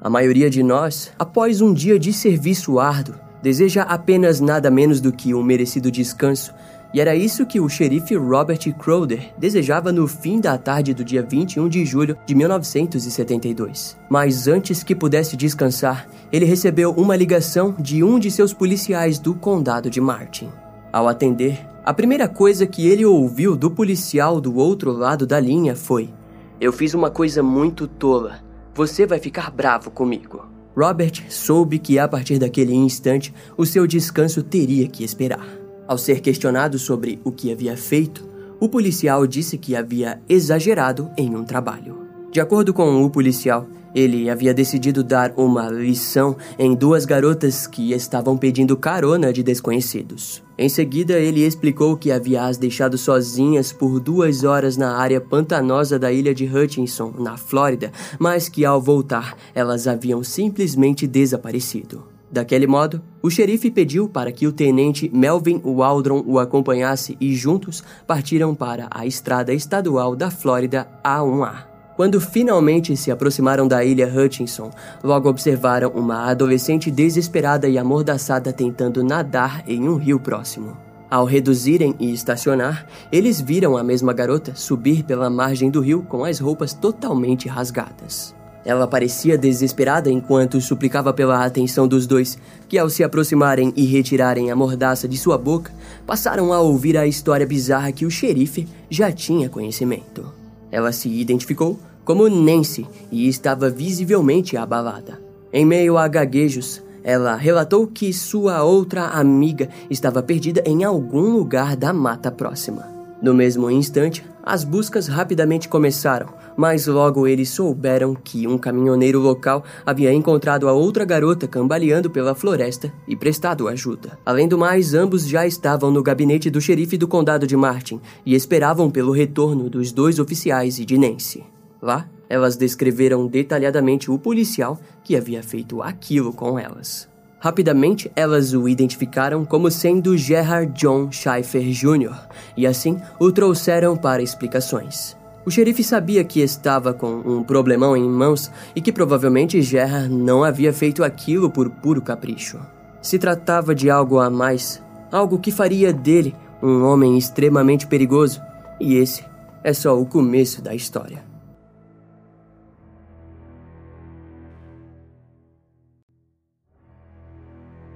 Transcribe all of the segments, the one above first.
A maioria de nós, após um dia de serviço árduo, deseja apenas nada menos do que um merecido descanso, e era isso que o xerife Robert Crowder desejava no fim da tarde do dia 21 de julho de 1972. Mas antes que pudesse descansar, ele recebeu uma ligação de um de seus policiais do condado de Martin. Ao atender, a primeira coisa que ele ouviu do policial do outro lado da linha foi: Eu fiz uma coisa muito tola. Você vai ficar bravo comigo. Robert soube que a partir daquele instante o seu descanso teria que esperar. Ao ser questionado sobre o que havia feito, o policial disse que havia exagerado em um trabalho. De acordo com o policial, ele havia decidido dar uma lição em duas garotas que estavam pedindo carona de desconhecidos. Em seguida, ele explicou que havia as deixado sozinhas por duas horas na área pantanosa da ilha de Hutchinson, na Flórida, mas que ao voltar elas haviam simplesmente desaparecido. Daquele modo, o xerife pediu para que o tenente Melvin Waldron o acompanhasse e juntos partiram para a estrada estadual da Flórida A1A. Quando finalmente se aproximaram da ilha Hutchinson, logo observaram uma adolescente desesperada e amordaçada tentando nadar em um rio próximo. Ao reduzirem e estacionar, eles viram a mesma garota subir pela margem do rio com as roupas totalmente rasgadas. Ela parecia desesperada enquanto suplicava pela atenção dos dois, que ao se aproximarem e retirarem a mordaça de sua boca, passaram a ouvir a história bizarra que o xerife já tinha conhecimento. Ela se identificou como Nancy e estava visivelmente abalada. Em meio a gaguejos, ela relatou que sua outra amiga estava perdida em algum lugar da mata próxima. No mesmo instante, as buscas rapidamente começaram, mas logo eles souberam que um caminhoneiro local havia encontrado a outra garota cambaleando pela floresta e prestado ajuda. Além do mais, ambos já estavam no gabinete do xerife do condado de Martin e esperavam pelo retorno dos dois oficiais e de Nancy. Lá, elas descreveram detalhadamente o policial que havia feito aquilo com elas. Rapidamente, elas o identificaram como sendo Gerard John Schaefer Jr. e assim o trouxeram para explicações. O xerife sabia que estava com um problemão em mãos e que provavelmente Gerard não havia feito aquilo por puro capricho. Se tratava de algo a mais, algo que faria dele um homem extremamente perigoso, e esse é só o começo da história.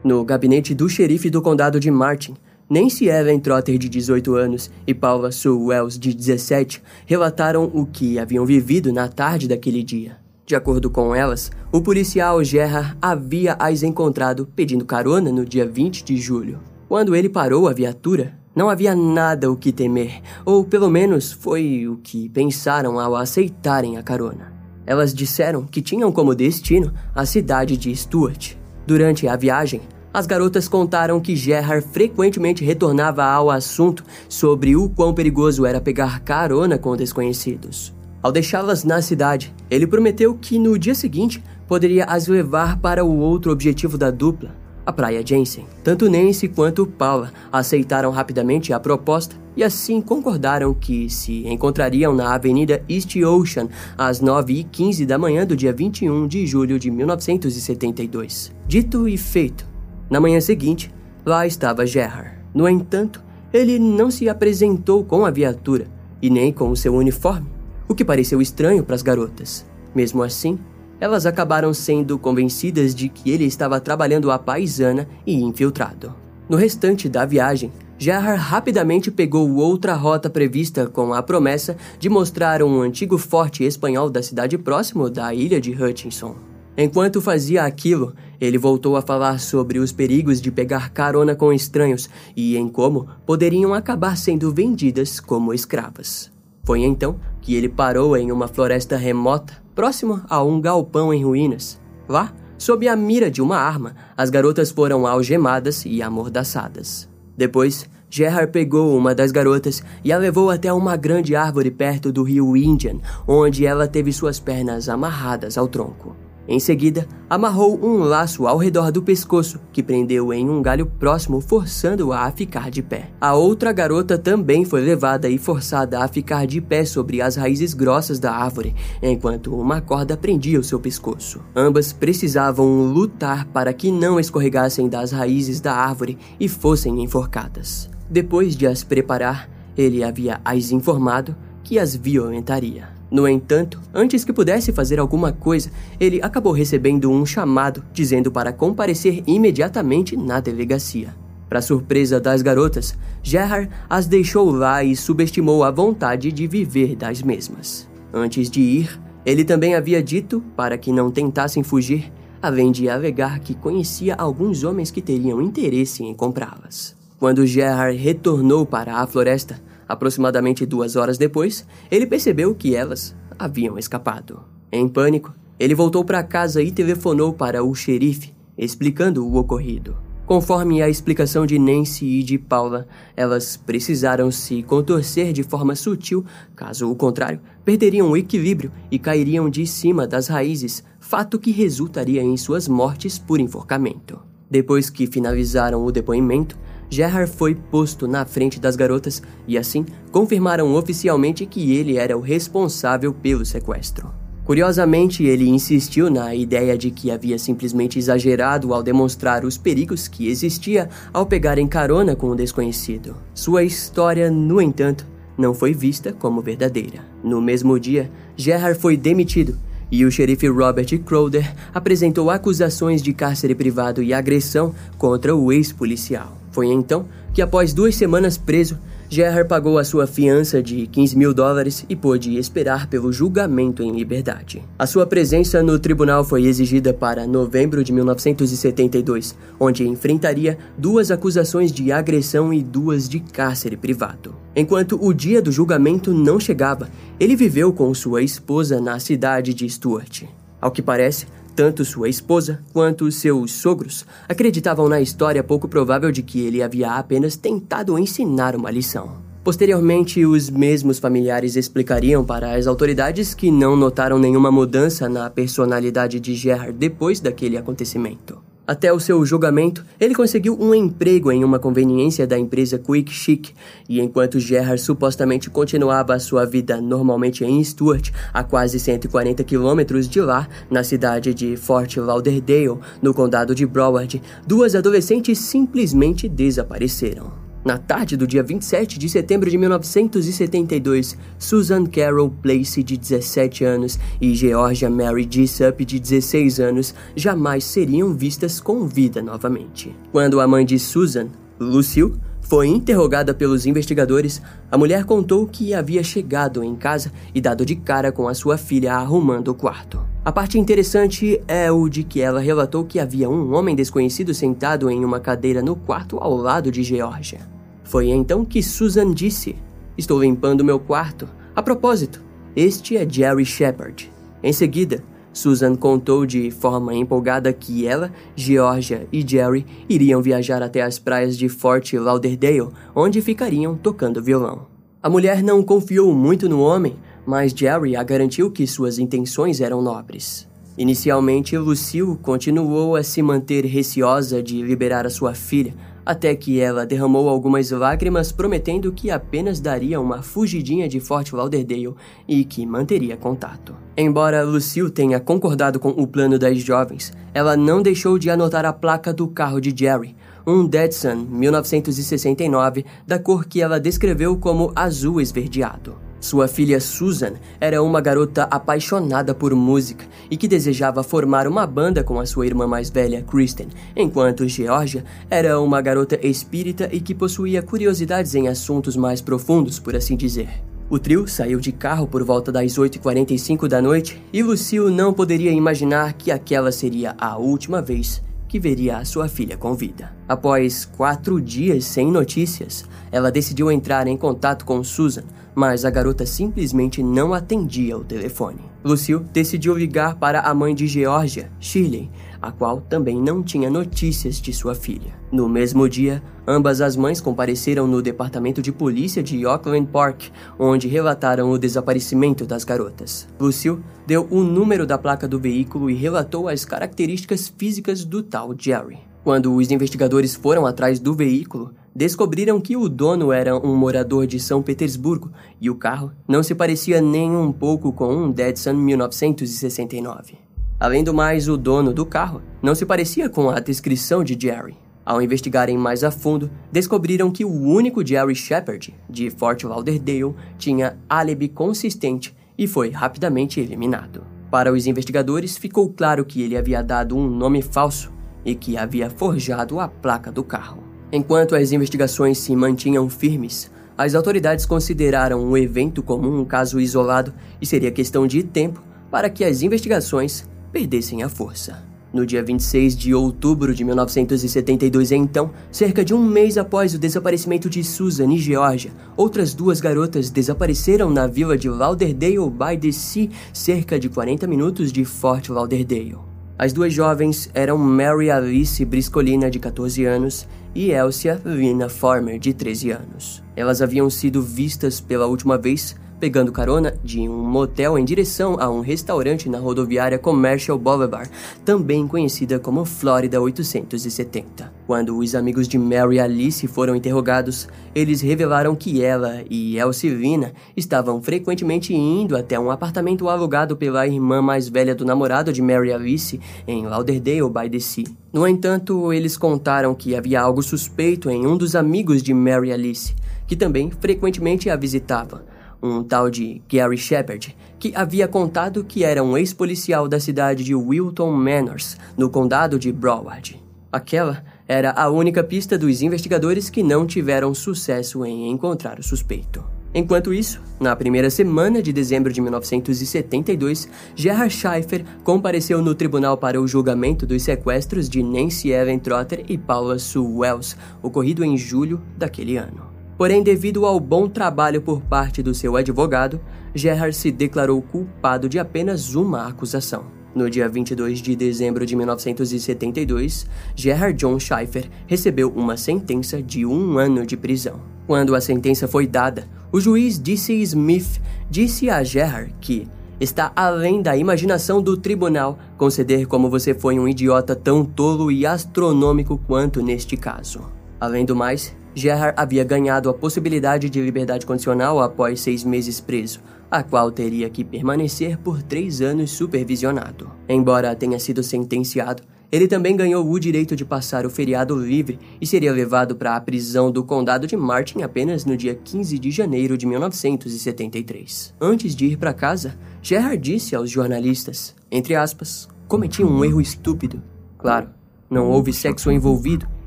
No gabinete do xerife do condado de Martin, Nancy Ellen Trotter, de 18 anos, e Paula Sue Wells, de 17, relataram o que haviam vivido na tarde daquele dia. De acordo com elas, o policial Gerard havia as encontrado pedindo carona no dia 20 de julho. Quando ele parou a viatura, não havia nada o que temer, ou pelo menos foi o que pensaram ao aceitarem a carona. Elas disseram que tinham como destino a cidade de Stuart. Durante a viagem, as garotas contaram que Gerard frequentemente retornava ao assunto sobre o quão perigoso era pegar carona com desconhecidos. Ao deixá-las na cidade, ele prometeu que no dia seguinte poderia as levar para o outro objetivo da dupla, a Praia Jensen. Tanto Nancy quanto Paula aceitaram rapidamente a proposta e assim concordaram que se encontrariam na Avenida East Ocean às 9h15 da manhã do dia 21 de julho de 1972. Dito e feito. Na manhã seguinte, lá estava Gerard. No entanto, ele não se apresentou com a viatura e nem com o seu uniforme, o que pareceu estranho para as garotas. Mesmo assim, elas acabaram sendo convencidas de que ele estava trabalhando à paisana e infiltrado. No restante da viagem, Gerard rapidamente pegou outra rota prevista com a promessa de mostrar um antigo forte espanhol da cidade próximo da ilha de Hutchinson. Enquanto fazia aquilo, ele voltou a falar sobre os perigos de pegar carona com estranhos e em como poderiam acabar sendo vendidas como escravas. Foi então que ele parou em uma floresta remota próximo a um galpão em ruínas. Lá, sob a mira de uma arma, as garotas foram algemadas e amordaçadas. Depois, Gerard pegou uma das garotas e a levou até uma grande árvore perto do rio Indian, onde ela teve suas pernas amarradas ao tronco. Em seguida, amarrou um laço ao redor do pescoço, que prendeu em um galho próximo, forçando-a a ficar de pé. A outra garota também foi levada e forçada a ficar de pé sobre as raízes grossas da árvore, enquanto uma corda prendia o seu pescoço. Ambas precisavam lutar para que não escorregassem das raízes da árvore e fossem enforcadas. Depois de as preparar, ele havia as informado que as violentaria. No entanto, antes que pudesse fazer alguma coisa, ele acabou recebendo um chamado dizendo para comparecer imediatamente na delegacia. Para surpresa das garotas, Gerhard as deixou lá e subestimou a vontade de viver das mesmas. Antes de ir, ele também havia dito para que não tentassem fugir, além de alegar que conhecia alguns homens que teriam interesse em comprá-las. Quando Gerhard retornou para a floresta, Aproximadamente duas horas depois, ele percebeu que elas haviam escapado. Em pânico, ele voltou para casa e telefonou para o xerife, explicando o ocorrido. Conforme a explicação de Nancy e de Paula, elas precisaram se contorcer de forma sutil, caso o contrário, perderiam o equilíbrio e cairiam de cima das raízes, fato que resultaria em suas mortes por enforcamento. Depois que finalizaram o depoimento, Gerhard foi posto na frente das garotas e assim confirmaram oficialmente que ele era o responsável pelo sequestro. Curiosamente, ele insistiu na ideia de que havia simplesmente exagerado ao demonstrar os perigos que existia ao pegarem carona com o desconhecido. Sua história, no entanto, não foi vista como verdadeira. No mesmo dia, Gerhard foi demitido e o xerife Robert Crowder apresentou acusações de cárcere privado e agressão contra o ex-policial. Foi então que, após duas semanas preso, Gerhard pagou a sua fiança de 15 mil dólares e pôde esperar pelo julgamento em liberdade. A sua presença no tribunal foi exigida para novembro de 1972, onde enfrentaria duas acusações de agressão e duas de cárcere privado. Enquanto o dia do julgamento não chegava, ele viveu com sua esposa na cidade de Stuart. Ao que parece, tanto sua esposa quanto seus sogros acreditavam na história pouco provável de que ele havia apenas tentado ensinar uma lição. Posteriormente, os mesmos familiares explicariam para as autoridades que não notaram nenhuma mudança na personalidade de Gerard depois daquele acontecimento. Até o seu julgamento, ele conseguiu um emprego em uma conveniência da empresa Quick Chic, e enquanto Gerhard supostamente continuava sua vida normalmente em Stuart, a quase 140 quilômetros de lá, na cidade de Fort Lauderdale, no condado de Broward, duas adolescentes simplesmente desapareceram. Na tarde do dia 27 de setembro de 1972, Susan Carol Place, de 17 anos, e Georgia Mary Jessup, de 16 anos, jamais seriam vistas com vida novamente. Quando a mãe de Susan, Lucille, foi interrogada pelos investigadores, a mulher contou que havia chegado em casa e dado de cara com a sua filha arrumando o quarto. A parte interessante é o de que ela relatou que havia um homem desconhecido sentado em uma cadeira no quarto ao lado de Georgia. Foi então que Susan disse: Estou limpando meu quarto. A propósito, este é Jerry Shepard. Em seguida, Susan contou de forma empolgada que ela, Georgia e Jerry iriam viajar até as praias de Fort Lauderdale, onde ficariam tocando violão. A mulher não confiou muito no homem, mas Jerry a garantiu que suas intenções eram nobres. Inicialmente, Lucille continuou a se manter receosa de liberar a sua filha, até que ela derramou algumas lágrimas prometendo que apenas daria uma fugidinha de Fort Lauderdale e que manteria contato. Embora Lucille tenha concordado com o plano das jovens, ela não deixou de anotar a placa do carro de Jerry, um Datsun 1969 da cor que ela descreveu como azul esverdeado. Sua filha Susan era uma garota apaixonada por música e que desejava formar uma banda com a sua irmã mais velha, Kristen, enquanto Georgia era uma garota espírita e que possuía curiosidades em assuntos mais profundos, por assim dizer. O trio saiu de carro por volta das 8h45 da noite e Lucille não poderia imaginar que aquela seria a última vez que veria a sua filha com vida. Após quatro dias sem notícias, ela decidiu entrar em contato com Susan, mas a garota simplesmente não atendia o telefone. Lucille decidiu ligar para a mãe de Georgia, Shirley, a qual também não tinha notícias de sua filha. No mesmo dia, ambas as mães compareceram no departamento de polícia de Auckland Park, onde relataram o desaparecimento das garotas. Lucille deu o número da placa do veículo e relatou as características físicas do tal Jerry. Quando os investigadores foram atrás do veículo, descobriram que o dono era um morador de São Petersburgo e o carro não se parecia nem um pouco com um Datsun 1969. Além do mais, o dono do carro não se parecia com a descrição de Jerry. Ao investigarem mais a fundo, descobriram que o único Jerry Shepard, de Fort Lauderdale, tinha álibi consistente e foi rapidamente eliminado. Para os investigadores, ficou claro que ele havia dado um nome falso e que havia forjado a placa do carro. Enquanto as investigações se mantinham firmes, as autoridades consideraram o evento como um caso isolado e seria questão de tempo para que as investigações perdessem a força. No dia 26 de outubro de 1972, então, cerca de um mês após o desaparecimento de Susan e Georgia, outras duas garotas desapareceram na vila de Lauderdale by the Sea, cerca de 40 minutos de Fort Lauderdale. As duas jovens eram Mary Alice Briscolina, de 14 anos, e Elsia Lina Farmer, de 13 anos. Elas haviam sido vistas pela última vez pegando carona de um motel em direção a um restaurante na rodoviária Commercial Boulevard, também conhecida como Florida 870. Quando os amigos de Mary Alice foram interrogados, eles revelaram que ela e Elcivina estavam frequentemente indo até um apartamento alugado pela irmã mais velha do namorado de Mary Alice em Lauderdale by the Sea. No entanto, eles contaram que havia algo suspeito em um dos amigos de Mary Alice, que também frequentemente a visitava um tal de Gary Shepard, que havia contado que era um ex-policial da cidade de Wilton Manors, no condado de Broward. Aquela era a única pista dos investigadores que não tiveram sucesso em encontrar o suspeito. Enquanto isso, na primeira semana de dezembro de 1972, Gerhard Schaefer compareceu no tribunal para o julgamento dos sequestros de Nancy Ellen Trotter e Paula Sue Wells, ocorrido em julho daquele ano. Porém, devido ao bom trabalho por parte do seu advogado, Gerhard se declarou culpado de apenas uma acusação. No dia 22 de dezembro de 1972, Gerhard John Schaefer recebeu uma sentença de um ano de prisão. Quando a sentença foi dada, o juiz D.C. Smith disse a Gerhard que está além da imaginação do tribunal conceder como você foi um idiota tão tolo e astronômico quanto neste caso. Além do mais, Gerhard havia ganhado a possibilidade de liberdade condicional após seis meses preso, a qual teria que permanecer por três anos supervisionado. Embora tenha sido sentenciado, ele também ganhou o direito de passar o feriado livre e seria levado para a prisão do condado de Martin apenas no dia 15 de janeiro de 1973. Antes de ir para casa, Gerhard disse aos jornalistas, entre aspas, cometi um erro estúpido. Claro, não houve sexo envolvido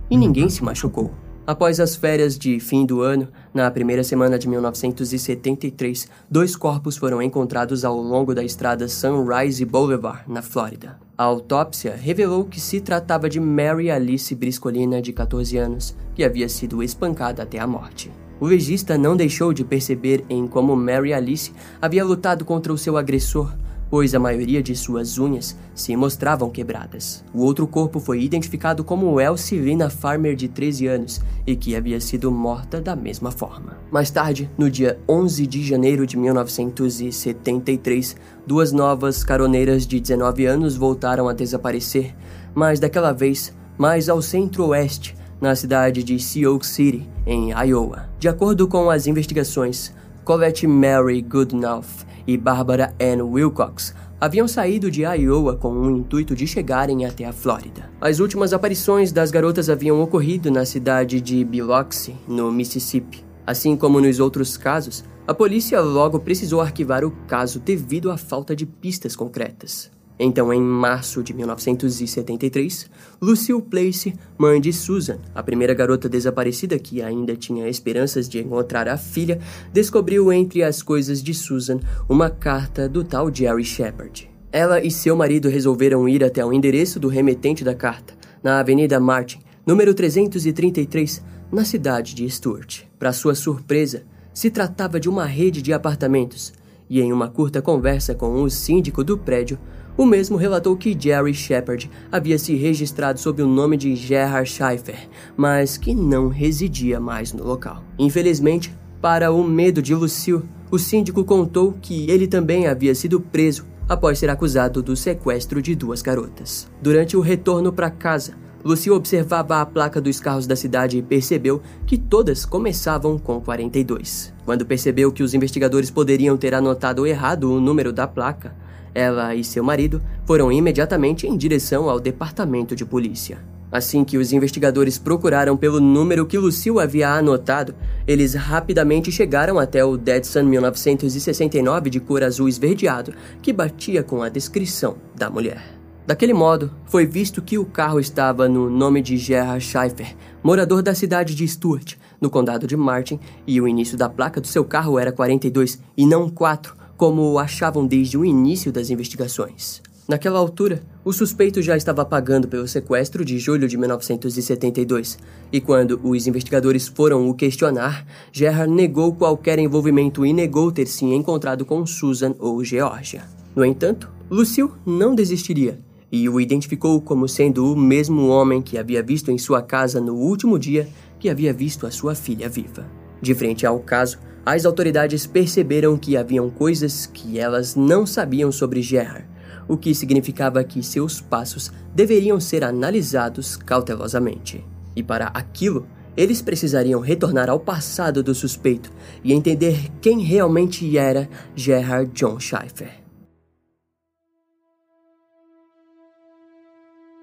e ninguém se machucou. Após as férias de fim do ano, na primeira semana de 1973, dois corpos foram encontrados ao longo da estrada Sunrise Boulevard, na Flórida. A autópsia revelou que se tratava de Mary Alice Briscolina, de 14 anos, que havia sido espancada até a morte. O legista não deixou de perceber em como Mary Alice havia lutado contra o seu agressor, pois a maioria de suas unhas se mostravam quebradas. O outro corpo foi identificado como Elsie Lina Farmer, de 13 anos, e que havia sido morta da mesma forma. Mais tarde, no dia 11 de janeiro de 1973, duas novas caroneiras de 19 anos voltaram a desaparecer, mas daquela vez mais ao centro-oeste, na cidade de Sioux City, em Iowa. De acordo com as investigações, Colette Mary Goodenough e Barbara Ann Wilcox haviam saído de Iowa com o intuito de chegarem até a Flórida. As últimas aparições das garotas haviam ocorrido na cidade de Biloxi, no Mississippi. Assim como nos outros casos, a polícia logo precisou arquivar o caso devido à falta de pistas concretas. Então, em março de 1973, Lucille Place, mãe de Susan, a primeira garota desaparecida que ainda tinha esperanças de encontrar a filha, descobriu entre as coisas de Susan uma carta do tal Jerry Shepard. Ela e seu marido resolveram ir até o endereço do remetente da carta, na Avenida Martin, número 333, na cidade de Stuart. Para sua surpresa, se tratava de uma rede de apartamentos, e em uma curta conversa com o síndico do prédio, o mesmo relatou que Jerry Shepard havia se registrado sob o nome de Gerhard Schaeffer, mas que não residia mais no local. Infelizmente, para o medo de Lucille, o síndico contou que ele também havia sido preso após ser acusado do sequestro de duas garotas. Durante o retorno para casa, Lucille observava a placa dos carros da cidade e percebeu que todas começavam com 42. Quando percebeu que os investigadores poderiam ter anotado errado o número da placa, ela e seu marido foram imediatamente em direção ao departamento de polícia. Assim que os investigadores procuraram pelo número que Lucille havia anotado, eles rapidamente chegaram até o Datsun 1969 de cor azul esverdeado, que batia com a descrição da mulher. Daquele modo, foi visto que o carro estava no nome de Gerhard Schaeffer, morador da cidade de Stuart, no condado de Martin, e o início da placa do seu carro era 42 e não 4, como achavam desde o início das investigações. Naquela altura, o suspeito já estava pagando pelo sequestro de julho de 1972, e quando os investigadores foram o questionar, Gerhard negou qualquer envolvimento e negou ter se encontrado com Susan ou Georgia. No entanto, Lucille não desistiria e o identificou como sendo o mesmo homem que havia visto em sua casa no último dia que havia visto a sua filha viva. De frente ao caso, as autoridades perceberam que haviam coisas que elas não sabiam sobre Gerard, o que significava que seus passos deveriam ser analisados cautelosamente. E para aquilo, eles precisariam retornar ao passado do suspeito e entender quem realmente era Gerard John Schaeffer.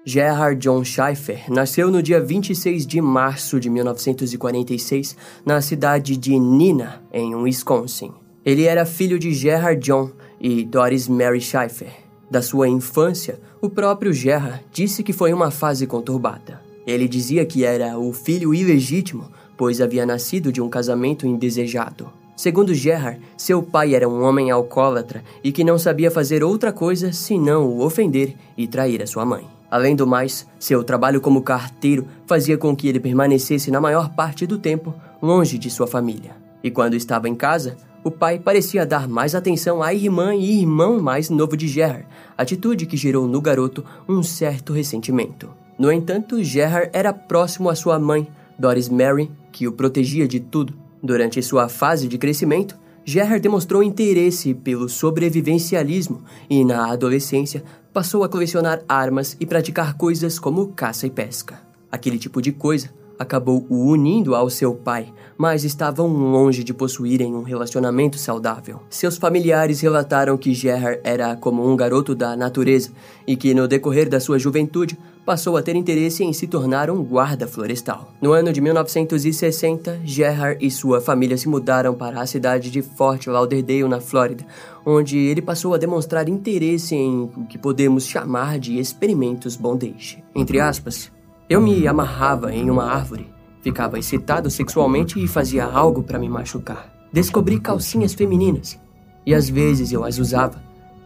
Gerhard John Schaeffer nasceu no dia 26 de março de 1946 na cidade de Nina, em Wisconsin. Ele era filho de Gerhard John e Doris Mary Schaeffer. Da sua infância, o próprio Gerhard disse que foi uma fase conturbada. Ele dizia que era o filho ilegítimo, pois havia nascido de um casamento indesejado. Segundo Gerhard, seu pai era um homem alcoólatra e que não sabia fazer outra coisa senão o ofender e trair a sua mãe. Além do mais, seu trabalho como carteiro fazia com que ele permanecesse na maior parte do tempo longe de sua família. E quando estava em casa, o pai parecia dar mais atenção à irmã e irmão mais novo de Gerard, atitude que gerou no garoto um certo ressentimento. No entanto, Gerard era próximo à sua mãe, Doris Mary, que o protegia de tudo. Durante sua fase de crescimento, Gerhard demonstrou interesse pelo sobrevivencialismo e, na adolescência, passou a colecionar armas e praticar coisas como caça e pesca. Aquele tipo de coisa acabou o unindo ao seu pai, mas estavam longe de possuírem um relacionamento saudável. Seus familiares relataram que Gerhard era como um garoto da natureza e que, no decorrer da sua juventude, passou a ter interesse em se tornar um guarda florestal. No ano de 1960, Gerhard e sua família se mudaram para a cidade de Fort Lauderdale, na Flórida, onde ele passou a demonstrar interesse em o que podemos chamar de experimentos bondage. Entre aspas, eu me amarrava em uma árvore, ficava excitado sexualmente e fazia algo para me machucar. Descobri calcinhas femininas e às vezes eu as usava.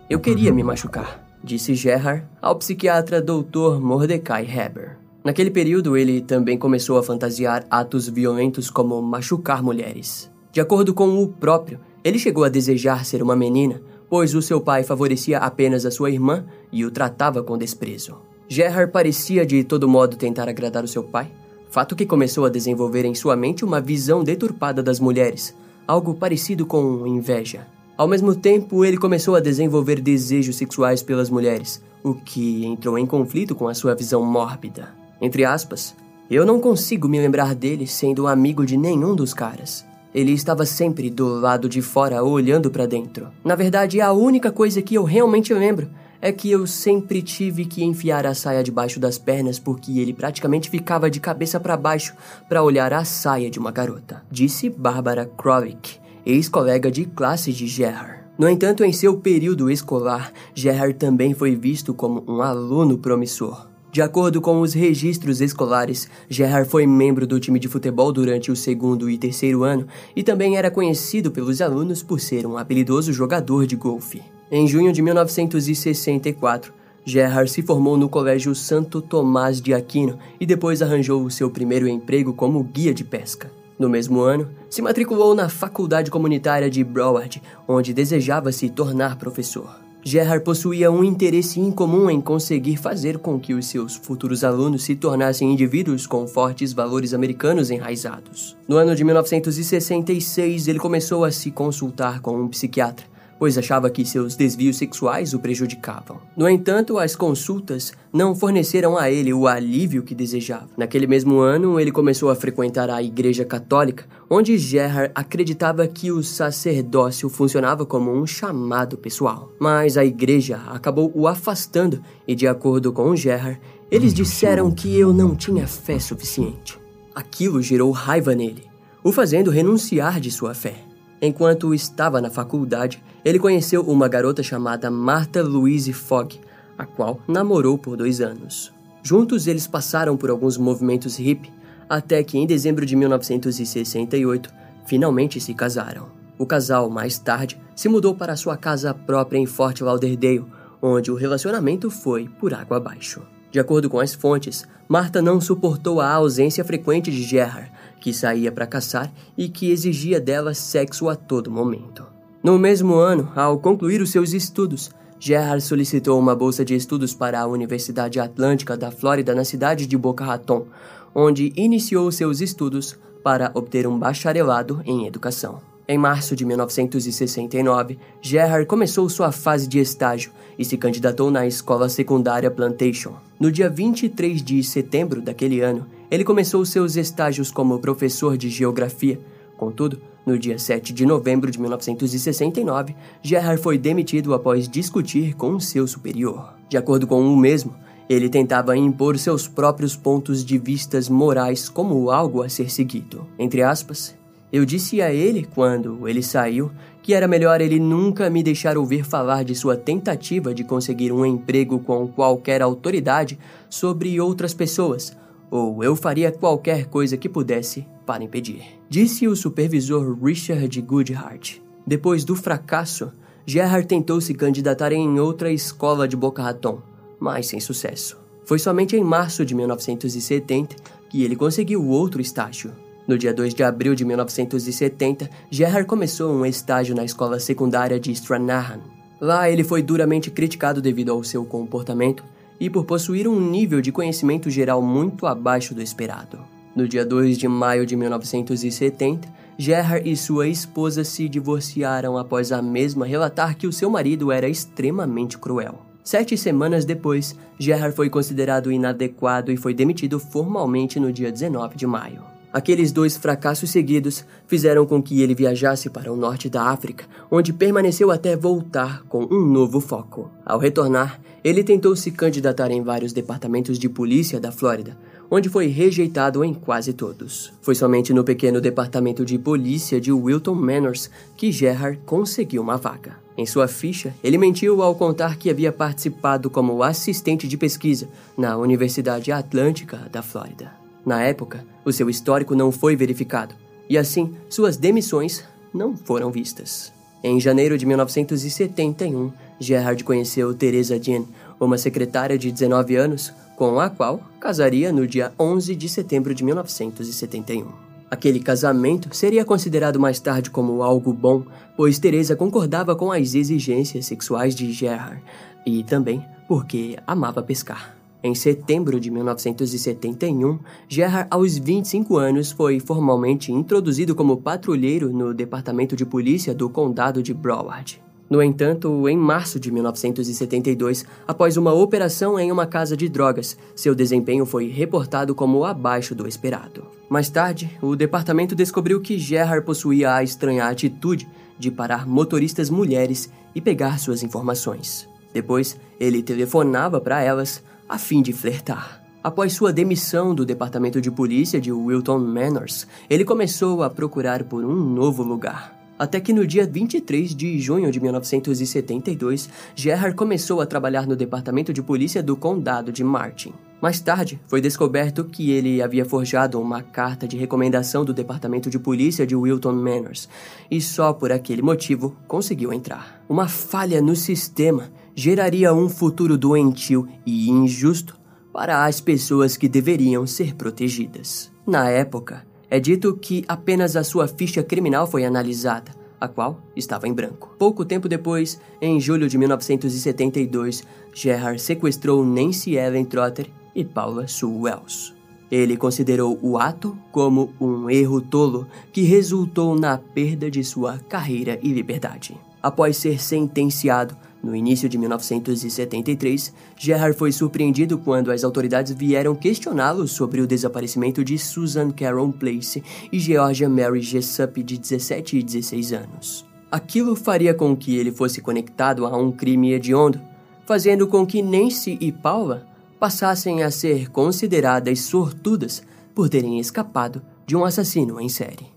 Eu queria me machucar disse Gerhard ao psiquiatra Dr. Mordecai Heber. Naquele período, ele também começou a fantasiar atos violentos como machucar mulheres. De acordo com o próprio, ele chegou a desejar ser uma menina, pois o seu pai favorecia apenas a sua irmã e o tratava com desprezo. Gerhard parecia de todo modo tentar agradar o seu pai, fato que começou a desenvolver em sua mente uma visão deturpada das mulheres, algo parecido com inveja. Ao mesmo tempo, ele começou a desenvolver desejos sexuais pelas mulheres, o que entrou em conflito com a sua visão mórbida. Entre aspas, eu não consigo me lembrar dele sendo amigo de nenhum dos caras. Ele estava sempre do lado de fora olhando para dentro. Na verdade, a única coisa que eu realmente lembro é que eu sempre tive que enfiar a saia debaixo das pernas porque ele praticamente ficava de cabeça para baixo para olhar a saia de uma garota, disse Barbara Krolik, ex-colega de classe de Gerhard. No entanto, em seu período escolar, Gerhard também foi visto como um aluno promissor. De acordo com os registros escolares, Gerhard foi membro do time de futebol durante o segundo e terceiro ano e também era conhecido pelos alunos por ser um habilidoso jogador de golfe. Em junho de 1964, Gerhard se formou no Colégio Santo Tomás de Aquino e depois arranjou o seu primeiro emprego como guia de pesca. No mesmo ano, se matriculou na Faculdade Comunitária de Broward, onde desejava se tornar professor. Gerhard possuía um interesse incomum em conseguir fazer com que os seus futuros alunos se tornassem indivíduos com fortes valores americanos enraizados. No ano de 1966, ele começou a se consultar com um psiquiatra pois achava que seus desvios sexuais o prejudicavam. No entanto, as consultas não forneceram a ele o alívio que desejava. Naquele mesmo ano, ele começou a frequentar a Igreja Católica, onde Gerhard acreditava que o sacerdócio funcionava como um chamado pessoal. Mas a igreja acabou o afastando e, de acordo com Gerhard, eles disseram que eu não tinha fé suficiente. Aquilo gerou raiva nele, o fazendo renunciar de sua fé. Enquanto estava na faculdade, ele conheceu uma garota chamada Martha Louise Fogg, a qual namorou por dois anos. Juntos, eles passaram por alguns movimentos hippie, até que em dezembro de 1968, finalmente se casaram. O casal, mais tarde, se mudou para sua casa própria em Fort Lauderdale, onde o relacionamento foi por água abaixo. De acordo com as fontes, Marta não suportou a ausência frequente de Gerhard, que saía para caçar e que exigia dela sexo a todo momento. No mesmo ano, ao concluir os seus estudos, Gerhard solicitou uma bolsa de estudos para a Universidade Atlântica da Flórida na cidade de Boca Raton, onde iniciou seus estudos para obter um bacharelado em educação. Em março de 1969, Gerhard começou sua fase de estágio e se candidatou na escola secundária Plantation. No dia 23 de setembro daquele ano, ele começou seus estágios como professor de geografia. Contudo, no dia 7 de novembro de 1969, Gerhard foi demitido após discutir com seu superior. De acordo com o mesmo, ele tentava impor seus próprios pontos de vistas morais como algo a ser seguido. Entre aspas, eu disse a ele, quando ele saiu, que era melhor ele nunca me deixar ouvir falar de sua tentativa de conseguir um emprego com qualquer autoridade sobre outras pessoas, ou eu faria qualquer coisa que pudesse para impedir. Disse o supervisor Richard Goodhart. Depois do fracasso, Gerhard tentou se candidatar em outra escola de Boca Raton, mas sem sucesso. Foi somente em março de 1970 que ele conseguiu outro estágio. No dia 2 de abril de 1970, Gerhard começou um estágio na escola secundária de Stranahan. Lá ele foi duramente criticado devido ao seu comportamento e por possuir um nível de conhecimento geral muito abaixo do esperado. No dia 2 de maio de 1970, Gerhard e sua esposa se divorciaram após a mesma relatar que o seu marido era extremamente cruel. Sete semanas depois, Gerhard foi considerado inadequado e foi demitido formalmente no dia 19 de maio. Aqueles dois fracassos seguidos fizeram com que ele viajasse para o norte da África, onde permaneceu até voltar com um novo foco. Ao retornar, ele tentou se candidatar em vários departamentos de polícia da Flórida, onde foi rejeitado em quase todos. Foi somente no pequeno departamento de polícia de Wilton Manors que Gerhard conseguiu uma vaga. Em sua ficha, ele mentiu ao contar que havia participado como assistente de pesquisa na Universidade Atlântica da Flórida. Na época, o seu histórico não foi verificado e assim suas demissões não foram vistas. Em janeiro de 1971, Gerhard conheceu Teresa Jean, uma secretária de 19 anos, com a qual casaria no dia 11 de setembro de 1971. Aquele casamento seria considerado mais tarde como algo bom, pois Teresa concordava com as exigências sexuais de Gerhard e também porque amava pescar. Em setembro de 1971, Gerhard, aos 25 anos, foi formalmente introduzido como patrulheiro no Departamento de Polícia do Condado de Broward. No entanto, em março de 1972, após uma operação em uma casa de drogas, seu desempenho foi reportado como abaixo do esperado. Mais tarde, o departamento descobriu que Gerhard possuía a estranha atitude de parar motoristas mulheres e pegar suas informações. Depois, ele telefonava para elas, a fim de flertar. Após sua demissão do departamento de polícia de Wilton Manors, ele começou a procurar por um novo lugar. Até que no dia 23 de junho de 1972, Gerhard começou a trabalhar no departamento de polícia do condado de Martin. Mais tarde, foi descoberto que ele havia forjado uma carta de recomendação do departamento de polícia de Wilton Manors e só por aquele motivo conseguiu entrar. Uma falha no sistema geraria um futuro doentio e injusto para as pessoas que deveriam ser protegidas. Na época, é dito que apenas a sua ficha criminal foi analisada, a qual estava em branco. Pouco tempo depois, em julho de 1972, Gerard sequestrou Nancy Ellen Trotter e Paula Sue Wells. Ele considerou o ato como um erro tolo que resultou na perda de sua carreira e liberdade. Após ser sentenciado, no início de 1973, Gerard foi surpreendido quando as autoridades vieram questioná-lo sobre o desaparecimento de Susan Caron Place e Georgia Mary Jessup, de 17 e 16 anos. Aquilo faria com que ele fosse conectado a um crime hediondo, fazendo com que Nancy e Paula passassem a ser consideradas sortudas por terem escapado de um assassino em série.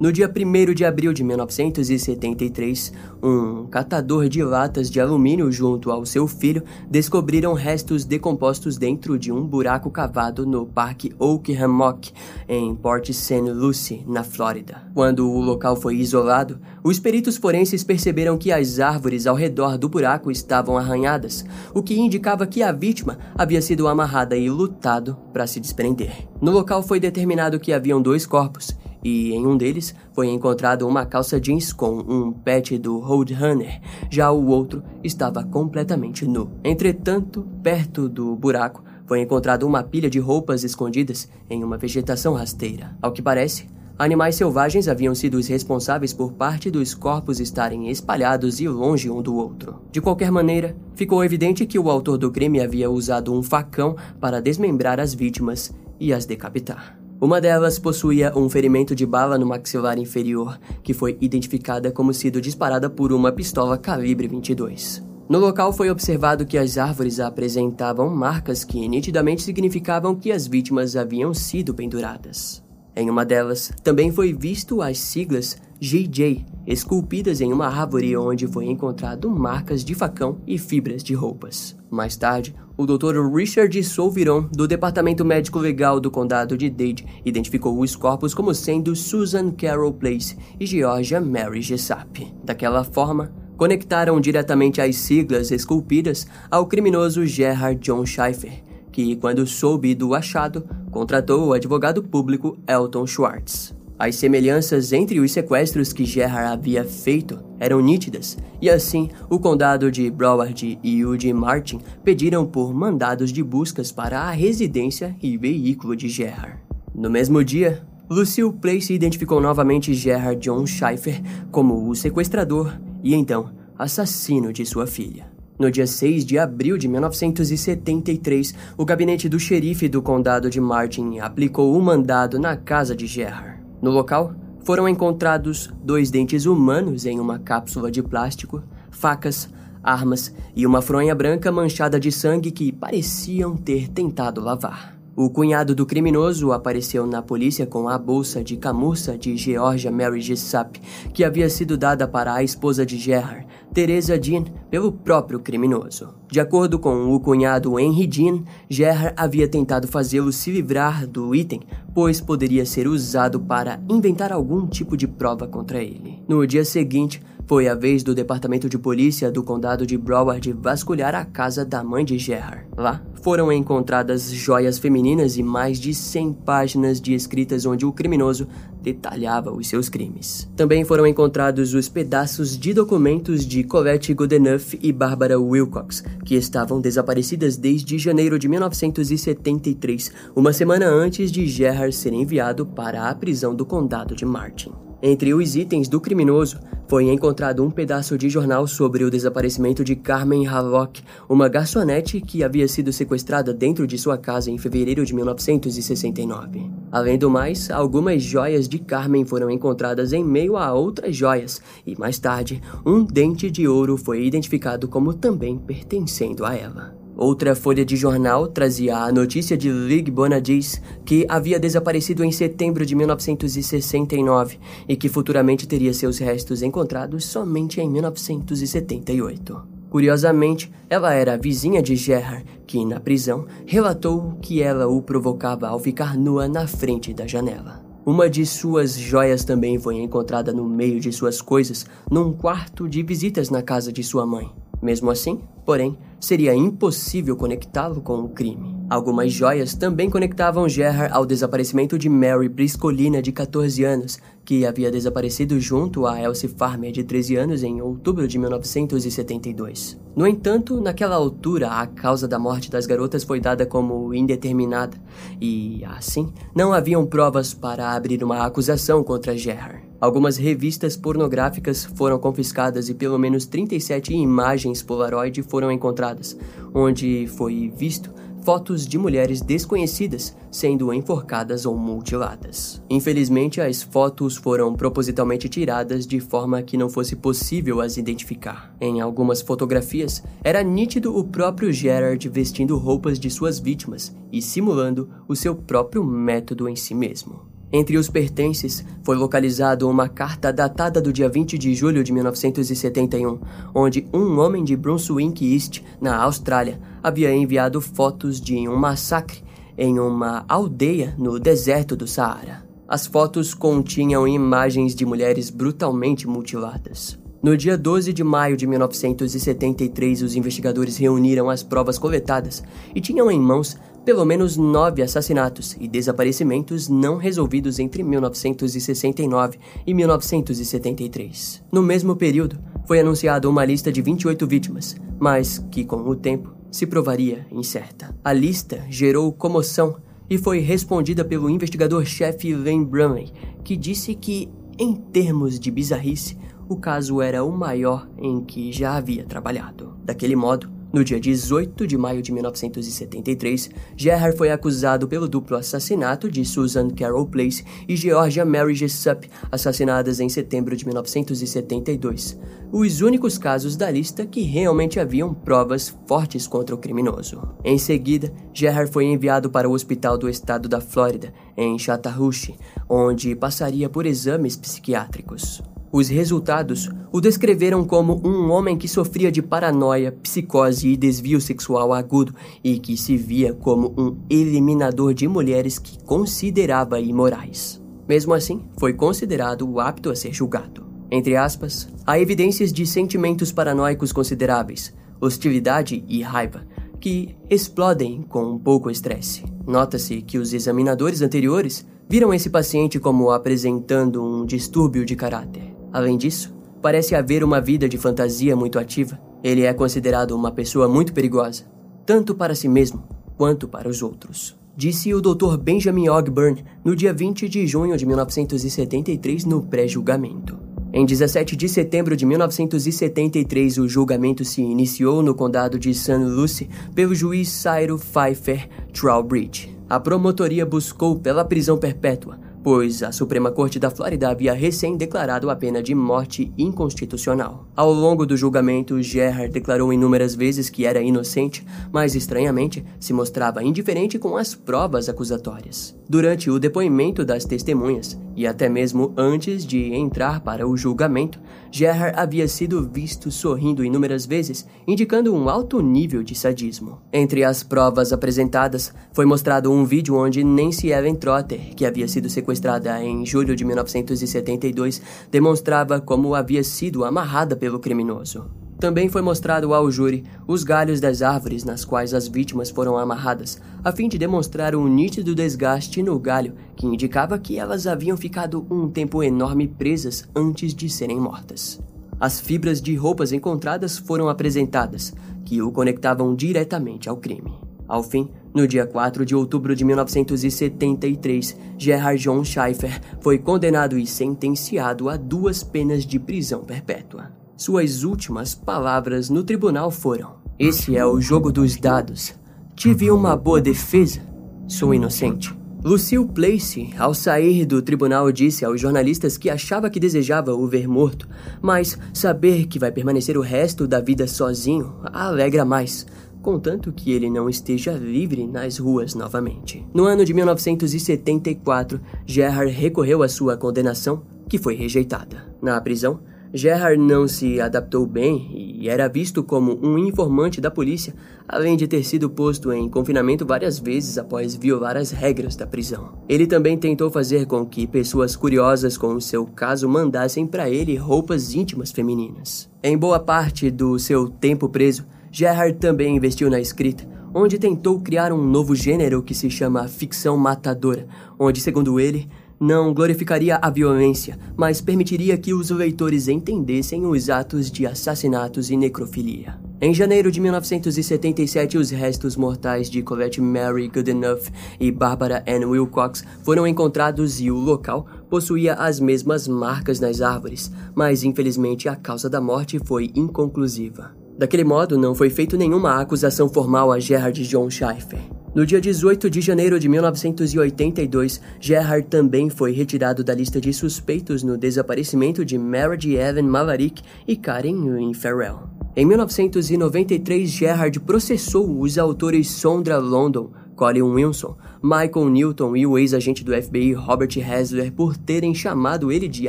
No dia 1 de abril de 1973, um catador de latas de alumínio junto ao seu filho descobriram restos decompostos dentro de um buraco cavado no Parque Oak Hammock, em Port St. Lucie, na Flórida. Quando o local foi isolado, os peritos forenses perceberam que as árvores ao redor do buraco estavam arranhadas, o que indicava que a vítima havia sido amarrada e lutado para se desprender. No local foi determinado que haviam dois corpos e em um deles foi encontrado uma calça jeans com um pet do Roadrunner, já o outro estava completamente nu. Entretanto, perto do buraco foi encontrado uma pilha de roupas escondidas em uma vegetação rasteira. Ao que parece, animais selvagens haviam sido os responsáveis por parte dos corpos estarem espalhados e longe um do outro. De qualquer maneira, ficou evidente que o autor do crime havia usado um facão para desmembrar as vítimas e as decapitar. Uma delas possuía um ferimento de bala no maxilar inferior, que foi identificada como sendo disparada por uma pistola calibre 22. No local foi observado que as árvores apresentavam marcas que nitidamente significavam que as vítimas haviam sido penduradas. Em uma delas, também foi visto as siglas GJ esculpidas em uma árvore onde foi encontrado marcas de facão e fibras de roupas. Mais tarde, o Dr. Richard Souviron, do Departamento Médico Legal do Condado de Dade, identificou os corpos como sendo Susan Carroll Place e Georgia Mary Jessup. Daquela forma, conectaram diretamente as siglas esculpidas ao criminoso Gerard John Schaefer, que, quando soube do achado, contratou o advogado público Elton Schwartz. As semelhanças entre os sequestros que Gerard havia feito eram nítidas, e assim o condado de Broward e o de Martin pediram por mandados de buscas para a residência e veículo de Gerard. No mesmo dia, Lucille Place identificou novamente Gerard John Schaefer como o sequestrador e então assassino de sua filha. No dia 6 de abril de 1973, o gabinete do xerife do condado de Martin aplicou o mandado na casa de Gerard. No local, foram encontrados dois dentes humanos em uma cápsula de plástico, facas, armas e uma fronha branca manchada de sangue que pareciam ter tentado lavar. O cunhado do criminoso apareceu na polícia com a bolsa de camurça de Georgia Mary Jessup, que havia sido dada para a esposa de Gerard, Teresa Jean, pelo próprio criminoso. De acordo com o cunhado Henry Jean, Gerard havia tentado fazê-lo se livrar do item, pois poderia ser usado para inventar algum tipo de prova contra ele. No dia seguinte, foi a vez do departamento de polícia do condado de Broward vasculhar a casa da mãe de Gerard. Lá foram encontradas joias femininas e mais de 100 páginas de escritas onde o criminoso detalhava os seus crimes. Também foram encontrados os pedaços de documentos de Colette Goodenough e Barbara Wilcox, que estavam desaparecidas desde janeiro de 1973, uma semana antes de Gerard ser enviado para a prisão do condado de Martin. Entre os itens do criminoso, foi encontrado um pedaço de jornal sobre o desaparecimento de Carmen Hallock, uma garçonete que havia sido sequestrada dentro de sua casa em fevereiro de 1969. Além do mais, algumas joias de Carmen foram encontradas em meio a outras joias, e mais tarde, um dente de ouro foi identificado como também pertencendo a ela. Outra folha de jornal trazia a notícia de Lig Bonadis, que havia desaparecido em setembro de 1969 e que futuramente teria seus restos encontrados somente em 1978. Curiosamente, ela era vizinha de Gerard, que, na prisão, relatou que ela o provocava ao ficar nua na frente da janela. Uma de suas joias também foi encontrada no meio de suas coisas, num quarto de visitas na casa de sua mãe. Mesmo assim, porém, seria impossível conectá-lo com o crime. Algumas joias também conectavam Gerhard ao desaparecimento de Mary Briscolina, de 14 anos, que havia desaparecido junto a Elsie Farmer, de 13 anos, em outubro de 1972. No entanto, naquela altura, a causa da morte das garotas foi dada como indeterminada, e, assim, não haviam provas para abrir uma acusação contra Gerhard. Algumas revistas pornográficas foram confiscadas e pelo menos 37 imagens Polaroid foram encontradas, onde foi visto fotos de mulheres desconhecidas sendo enforcadas ou mutiladas. Infelizmente, as fotos foram propositalmente tiradas de forma que não fosse possível as identificar. Em algumas fotografias, era nítido o próprio Gerard vestindo roupas de suas vítimas e simulando o seu próprio método em si mesmo. Entre os pertences foi localizado uma carta datada do dia 20 de julho de 1971, onde um homem de Brunswick East, na Austrália, havia enviado fotos de um massacre em uma aldeia no deserto do Saara. As fotos continham imagens de mulheres brutalmente mutiladas. No dia 12 de maio de 1973, os investigadores reuniram as provas coletadas e tinham em mãos pelo menos nove assassinatos e desaparecimentos não resolvidos entre 1969 e 1973. No mesmo período, foi anunciada uma lista de 28 vítimas, mas que, com o tempo, se provaria incerta. A lista gerou comoção e foi respondida pelo investigador-chefe Len Brumley, que disse que, em termos de bizarrice, o caso era o maior em que já havia trabalhado. Daquele modo, no dia 18 de maio de 1973, Gerhard foi acusado pelo duplo assassinato de Susan Carol Place e Georgia Mary Jessup, assassinadas em setembro de 1972, os únicos casos da lista que realmente haviam provas fortes contra o criminoso. Em seguida, Gerhard foi enviado para o Hospital do Estado da Flórida, em Chattahoochee, onde passaria por exames psiquiátricos. Os resultados o descreveram como um homem que sofria de paranoia, psicose e desvio sexual agudo e que se via como um eliminador de mulheres que considerava imorais. Mesmo assim, foi considerado apto a ser julgado. Entre aspas, há evidências de sentimentos paranoicos consideráveis, hostilidade e raiva, que explodem com pouco estresse. Nota-se que os examinadores anteriores viram esse paciente como apresentando um distúrbio de caráter. Além disso, parece haver uma vida de fantasia muito ativa. Ele é considerado uma pessoa muito perigosa, tanto para si mesmo quanto para os outros. Disse o Dr. Benjamin Ogburn no dia 20 de junho de 1973 no pré-julgamento. Em 17 de setembro de 1973, o julgamento se iniciou no condado de St. Lucie pelo juiz Cyril Pfeiffer Trowbridge. A promotoria buscou pela prisão perpétua, pois a Suprema Corte da Flórida havia recém declarado a pena de morte inconstitucional. Ao longo do julgamento, Gerhard declarou inúmeras vezes que era inocente, mas estranhamente se mostrava indiferente com as provas acusatórias. Durante o depoimento das testemunhas, e até mesmo antes de entrar para o julgamento, Gerhard havia sido visto sorrindo inúmeras vezes, indicando um alto nível de sadismo. Entre as provas apresentadas, foi mostrado um vídeo onde Nancy Ellen Trotter, que havia sido sequestrada em julho de 1972, demonstrava como havia sido amarrada pelo criminoso. Também foi mostrado ao júri os galhos das árvores nas quais as vítimas foram amarradas, a fim de demonstrar um nítido desgaste no galho que indicava que elas haviam ficado um tempo enorme presas antes de serem mortas. As fibras de roupas encontradas foram apresentadas, que o conectavam diretamente ao crime. Ao fim, no dia 4 de outubro de 1973, Gerhard John Schaeffer foi condenado e sentenciado a duas penas de prisão perpétua. Suas últimas palavras no tribunal foram: Esse é o jogo dos dados. Tive uma boa defesa. Sou inocente. Lucille Place, ao sair do tribunal, disse aos jornalistas que achava que desejava o ver morto, mas saber que vai permanecer o resto da vida sozinho alegra mais, contanto que ele não esteja livre nas ruas novamente. No ano de 1974, Gerhard recorreu à sua condenação, que foi rejeitada. Na prisão, Gerhard não se adaptou bem e era visto como um informante da polícia, além de ter sido posto em confinamento várias vezes após violar as regras da prisão. Ele também tentou fazer com que pessoas curiosas com o seu caso mandassem para ele roupas íntimas femininas. Em boa parte do seu tempo preso, Gerhard também investiu na escrita, onde tentou criar um novo gênero que se chama ficção matadora, onde, segundo ele, não glorificaria a violência, mas permitiria que os leitores entendessem os atos de assassinatos e necrofilia. Em janeiro de 1977, os restos mortais de Colette Mary Goodenough e Barbara Ann Wilcox foram encontrados e o local possuía as mesmas marcas nas árvores, mas infelizmente a causa da morte foi inconclusiva. Daquele modo, não foi feita nenhuma acusação formal a Gerard John Schaeffer. No dia 18 de janeiro de 1982, Gerhard também foi retirado da lista de suspeitos no desaparecimento de Meredith Evan Maverick e Karen Wynne Farrell. Em 1993, Gerhard processou os autores Sondra London, Colin Wilson, Michael Newton e o ex-agente do FBI Robert Hasler por terem chamado ele de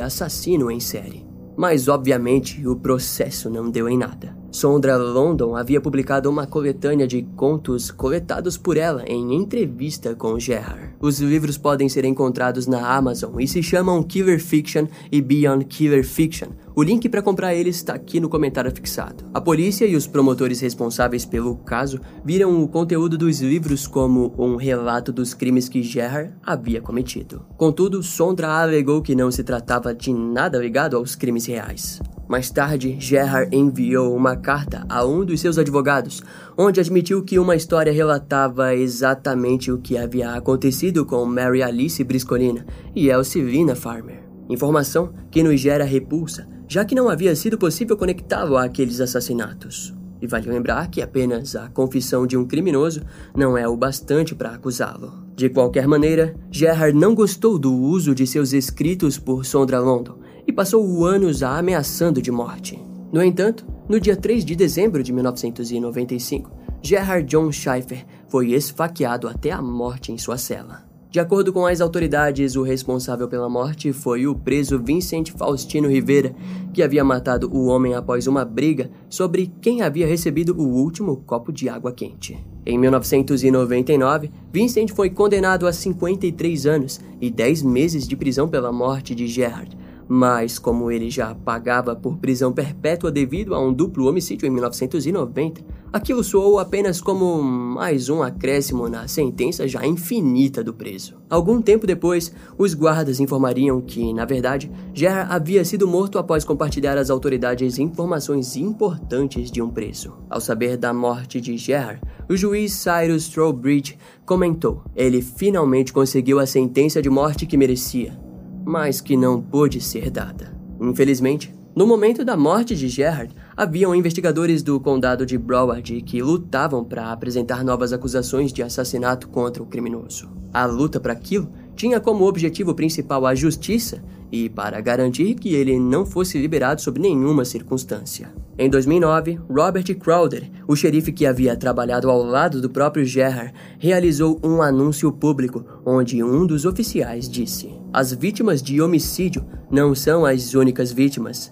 assassino em série. Mas, obviamente, o processo não deu em nada. Sondra London havia publicado uma coletânea de contos coletados por ela em entrevista com Gerard. Os livros podem ser encontrados na Amazon e se chamam Killer Fiction e Beyond Killer Fiction. O link para comprar eles está aqui no comentário fixado. A polícia e os promotores responsáveis pelo caso viram o conteúdo dos livros como um relato dos crimes que Gerard havia cometido. Contudo, Sondra alegou que não se tratava de nada ligado aos crimes reais. Mais tarde, Gerhard enviou uma carta a um dos seus advogados, onde admitiu que uma história relatava exatamente o que havia acontecido com Mary Alice Briscolina e Elcivina Farmer. Informação que nos gera repulsa, já que não havia sido possível conectá-lo àqueles assassinatos. E vale lembrar que apenas a confissão de um criminoso não é o bastante para acusá-lo. De qualquer maneira, Gerhard não gostou do uso de seus escritos por Sondra London e passou anos a ameaçando de morte. No entanto, no dia 3 de dezembro de 1995, Gerhard John Schaeffer foi esfaqueado até a morte em sua cela. De acordo com as autoridades, o responsável pela morte foi o preso Vincent Faustino Rivera, que havia matado o homem após uma briga sobre quem havia recebido o último copo de água quente. Em 1999, Vincent foi condenado a 53 anos e 10 meses de prisão pela morte de Gerhard, mas, como ele já pagava por prisão perpétua devido a um duplo homicídio em 1990, aquilo soou apenas como mais um acréscimo na sentença já infinita do preso. Algum tempo depois, os guardas informariam que, na verdade, Gerard havia sido morto após compartilhar às autoridades informações importantes de um preso. Ao saber da morte de Gerard, o juiz Cyrus Trowbridge comentou: ele finalmente conseguiu a sentença de morte que merecia mas que não pôde ser dada. Infelizmente, no momento da morte de Gerhard, haviam investigadores do condado de Broward que lutavam para apresentar novas acusações de assassinato contra o criminoso. A luta para aquilo tinha como objetivo principal a justiça e para garantir que ele não fosse liberado sob nenhuma circunstância. Em 2009, Robert Crowder, o xerife que havia trabalhado ao lado do próprio Gerhard, realizou um anúncio público onde um dos oficiais disse: As vítimas de homicídio não são as únicas vítimas.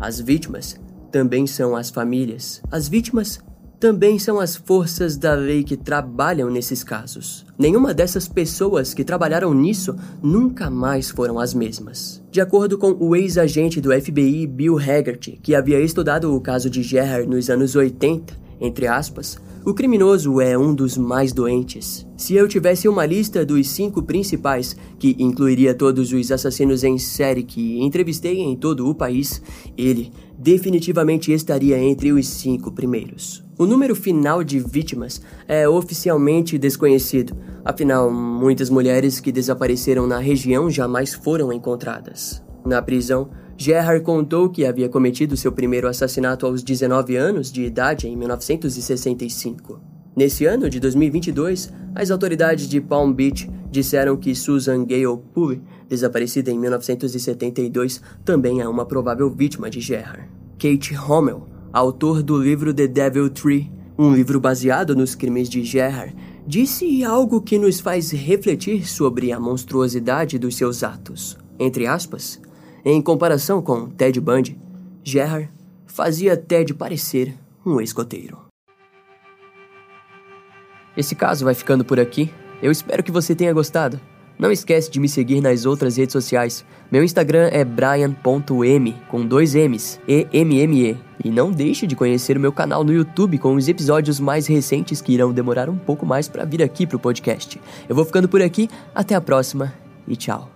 As vítimas também são as famílias. As vítimas também são as forças da lei que trabalham nesses casos. Nenhuma dessas pessoas que trabalharam nisso nunca mais foram as mesmas. De acordo com o ex-agente do FBI Bill Haggerty, que havia estudado o caso de Gerhard nos anos 80, entre aspas, o criminoso é um dos mais doentes. Se eu tivesse uma lista dos cinco principais, que incluiria todos os assassinos em série que entrevistei em todo o país, ele definitivamente estaria entre os cinco primeiros. O número final de vítimas é oficialmente desconhecido, afinal, muitas mulheres que desapareceram na região jamais foram encontradas. Na prisão, Gerhard contou que havia cometido seu primeiro assassinato aos 19 anos de idade em 1965. Nesse ano de 2022, as autoridades de Palm Beach disseram que Susan Gale Poole, desaparecida em 1972, também é uma provável vítima de Gerhard. Kate Hommel, autor do livro The Devil Tree, um livro baseado nos crimes de Gerhard, disse algo que nos faz refletir sobre a monstruosidade dos seus atos. Entre aspas, em comparação com Ted Bundy, Gerhard fazia Ted parecer um escoteiro. Esse caso vai ficando por aqui. Eu espero que você tenha gostado. Não esquece de me seguir nas outras redes sociais. Meu Instagram é brian.m com dois M's, E M M E. E não deixe de conhecer o meu canal no YouTube com os episódios mais recentes que irão demorar um pouco mais para vir aqui pro podcast. Eu vou ficando por aqui, até a próxima e tchau.